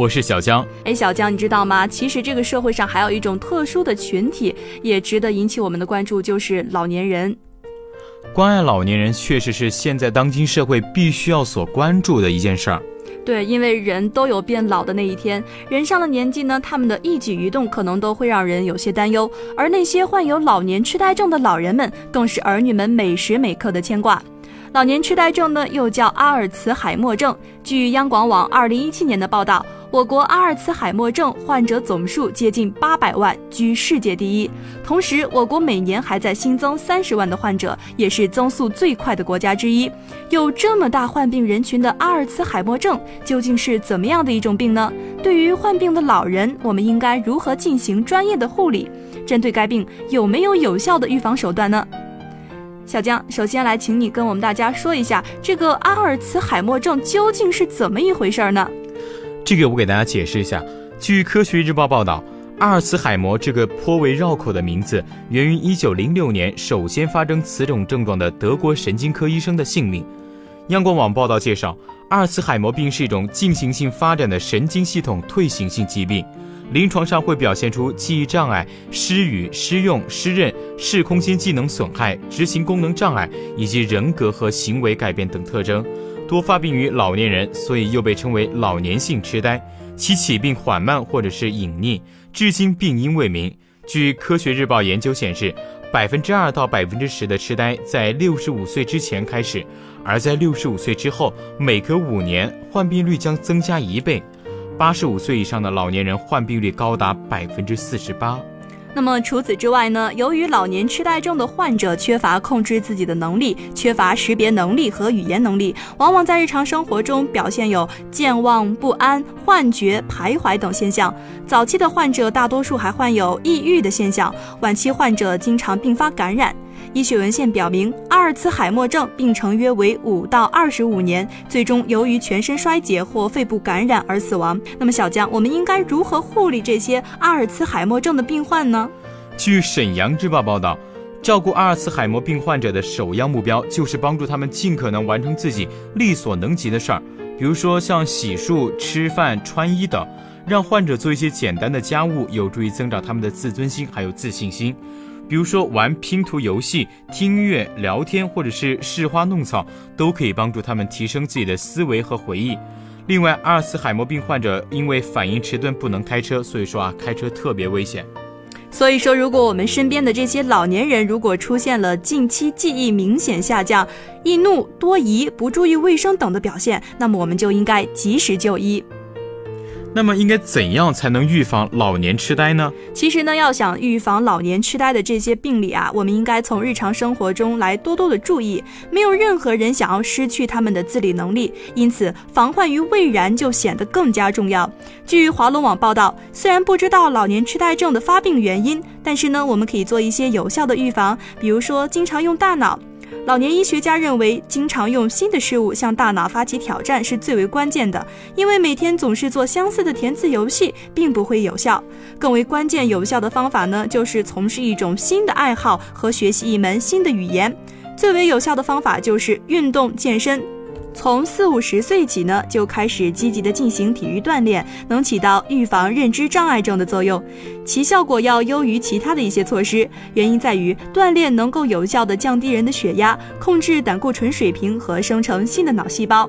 我是小江。哎，小江，你知道吗？其实这个社会上还有一种特殊的群体，也值得引起我们的关注，就是老年人。关爱老年人确实是现在当今社会必须要所关注的一件事儿。对，因为人都有变老的那一天，人上了年纪呢，他们的一举一动可能都会让人有些担忧，而那些患有老年痴呆症的老人们，更是儿女们每时每刻的牵挂。老年痴呆症呢，又叫阿尔茨海默症。据央广网二零一七年的报道，我国阿尔茨海默症患者总数接近八百万，居世界第一。同时，我国每年还在新增三十万的患者，也是增速最快的国家之一。有这么大患病人群的阿尔茨海默症，究竟是怎么样的一种病呢？对于患病的老人，我们应该如何进行专业的护理？针对该病，有没有有效的预防手段呢？小江，首先来请你跟我们大家说一下，这个阿尔茨海默症究竟是怎么一回事儿呢？这个我给大家解释一下。据科学日报报道，阿尔茨海默这个颇为绕口的名字，源于1906年首先发生此种症状的德国神经科医生的姓名。央广网报道介绍，阿尔茨海默病是一种进行性发展的神经系统退行性疾病。临床上会表现出记忆障碍、失语、失用、失认、视空间技能损害、执行功能障碍以及人格和行为改变等特征，多发病于老年人，所以又被称为老年性痴呆。其起病缓慢或者是隐匿，至今病因未明。据科学日报研究显示，百分之二到百分之十的痴呆在六十五岁之前开始，而在六十五岁之后，每隔五年患病率将增加一倍。八十五岁以上的老年人患病率高达百分之四十八。那么除此之外呢？由于老年痴呆症的患者缺乏控制自己的能力，缺乏识别能力和语言能力，往往在日常生活中表现有健忘、不安、幻觉、徘徊等现象。早期的患者大多数还患有抑郁的现象，晚期患者经常并发感染。医学文献表明，阿尔茨海默症病程约为五到二十五年，最终由于全身衰竭或肺部感染而死亡。那么，小江，我们应该如何护理这些阿尔茨海默症的病患呢？据沈阳日报报道，照顾阿尔茨海默病患者的首要目标就是帮助他们尽可能完成自己力所能及的事儿，比如说像洗漱、吃饭、穿衣等，让患者做一些简单的家务，有助于增长他们的自尊心还有自信心。比如说玩拼图游戏、听音乐、聊天，或者是试花弄草，都可以帮助他们提升自己的思维和回忆。另外，阿尔茨海默病患者因为反应迟钝不能开车，所以说啊，开车特别危险。所以说，如果我们身边的这些老年人如果出现了近期记忆明显下降、易怒、多疑、不注意卫生等的表现，那么我们就应该及时就医。那么应该怎样才能预防老年痴呆呢？其实呢，要想预防老年痴呆的这些病理啊，我们应该从日常生活中来多多的注意。没有任何人想要失去他们的自理能力，因此防患于未然就显得更加重要。据华龙网报道，虽然不知道老年痴呆症的发病原因，但是呢，我们可以做一些有效的预防，比如说经常用大脑。老年医学家认为，经常用新的事物向大脑发起挑战是最为关键的，因为每天总是做相似的填字游戏，并不会有效。更为关键有效的方法呢，就是从事一种新的爱好和学习一门新的语言。最为有效的方法就是运动健身。从四五十岁起呢，就开始积极的进行体育锻炼，能起到预防认知障碍症的作用，其效果要优于其他的一些措施。原因在于锻炼能够有效的降低人的血压，控制胆固醇水平和生成新的脑细胞。